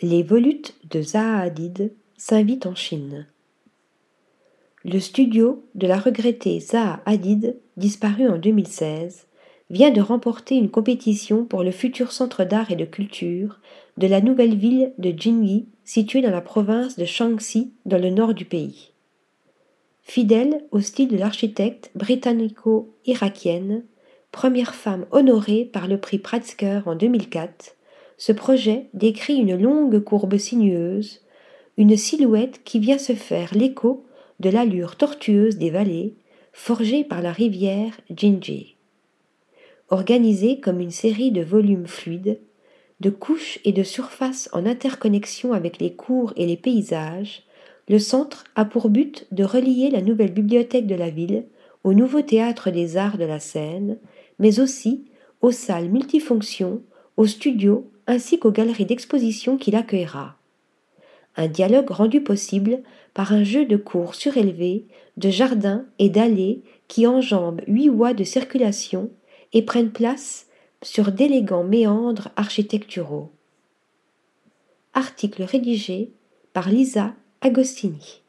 Les volutes de Zaha Hadid s'invitent en Chine. Le studio de la regrettée Zaha Hadid, disparue en 2016, vient de remporter une compétition pour le futur centre d'art et de culture de la nouvelle ville de Jingyi, située dans la province de Shaanxi, dans le nord du pays. Fidèle au style de l'architecte britannico-irakienne, première femme honorée par le prix Pritzker en 2004, ce projet décrit une longue courbe sinueuse, une silhouette qui vient se faire l'écho de l'allure tortueuse des vallées forgées par la rivière Jinji. Organisé comme une série de volumes fluides, de couches et de surfaces en interconnexion avec les cours et les paysages, le centre a pour but de relier la nouvelle bibliothèque de la ville au nouveau théâtre des arts de la Seine, mais aussi aux salles multifonctions, aux studios ainsi qu'aux galeries d'exposition qu'il accueillera. Un dialogue rendu possible par un jeu de cours surélevé, de jardins et d'allées qui enjambent huit voies de circulation et prennent place sur d'élégants méandres architecturaux. Article rédigé par Lisa Agostini.